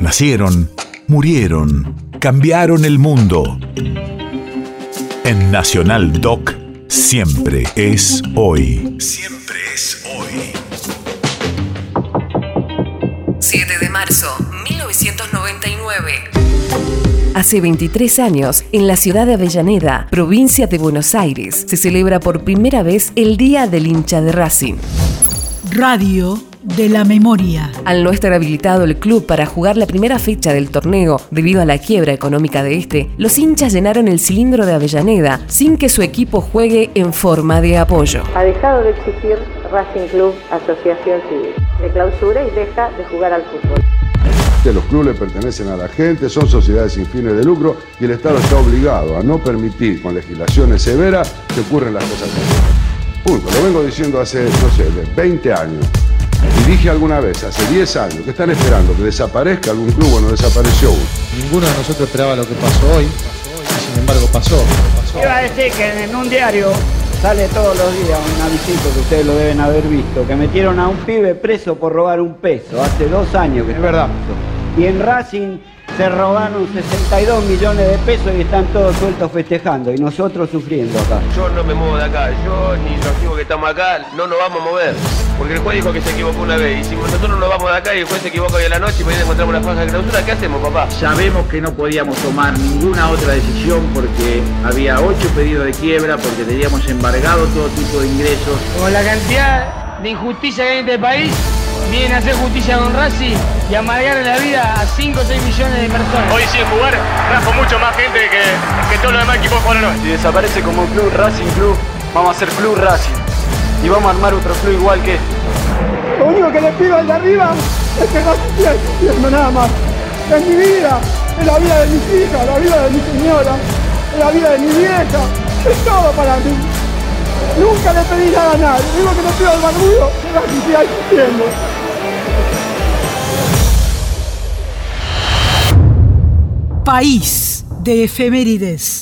Nacieron, murieron, cambiaron el mundo. En Nacional Doc, siempre es hoy. Siempre es hoy. 7 de marzo, 1999. Hace 23 años, en la ciudad de Avellaneda, provincia de Buenos Aires, se celebra por primera vez el Día del hincha de Racing. Radio de la memoria. Al no estar habilitado el club para jugar la primera fecha del torneo debido a la quiebra económica de este, los hinchas llenaron el cilindro de Avellaneda sin que su equipo juegue en forma de apoyo. Ha dejado de existir Racing Club Asociación Civil. Se clausura y deja de jugar al fútbol. Los clubes pertenecen a la gente, son sociedades sin fines de lucro y el Estado está obligado a no permitir con legislaciones severas que ocurren las cosas como Punto. Lo vengo diciendo hace, no sé, 20 años. Y dije alguna vez, hace 10 años, que están esperando que desaparezca algún club o no desapareció uno. Ninguno de nosotros esperaba lo que pasó hoy, y sin embargo pasó. Iba a decir que en un diario sale todos los días un avisito que ustedes lo deben haber visto, que metieron a un pibe preso por robar un peso, hace dos años que Es verdad. Y en Racing se robaron 62 millones de pesos y están todos sueltos festejando y nosotros sufriendo acá. Yo no me muevo de acá, yo ni los chicos que estamos acá no nos vamos a mover. Porque el juez dijo que se equivocó una vez. Y si nosotros nos vamos de acá y el juez se equivoca hoy a la noche y mañana encontramos una faja de clausura, ¿qué hacemos, papá? Sabemos que no podíamos tomar ninguna otra decisión porque había ocho pedidos de quiebra, porque teníamos embargado todo tipo de ingresos. Con la cantidad de injusticia que hay en este país, vienen a hacer justicia con Racing y amargar la vida a 5 o 6 millones de personas. Hoy sin jugar trajo mucho más gente que, que todos los demás equipos jugaron hoy. Si desaparece como club Racing Club, vamos a ser Club Racing. Y vamos a armar otro club igual que este. Lo único que le pido al de arriba es que Racing siga existiendo nada más. Es mi vida, es la vida de mis hijas, la vida de mi señora, es la vida de mi vieja, es todo para mí. Nunca le pedí nada a nadie, único que le pido al barbudo que Racing siga existiendo. País de efemérides.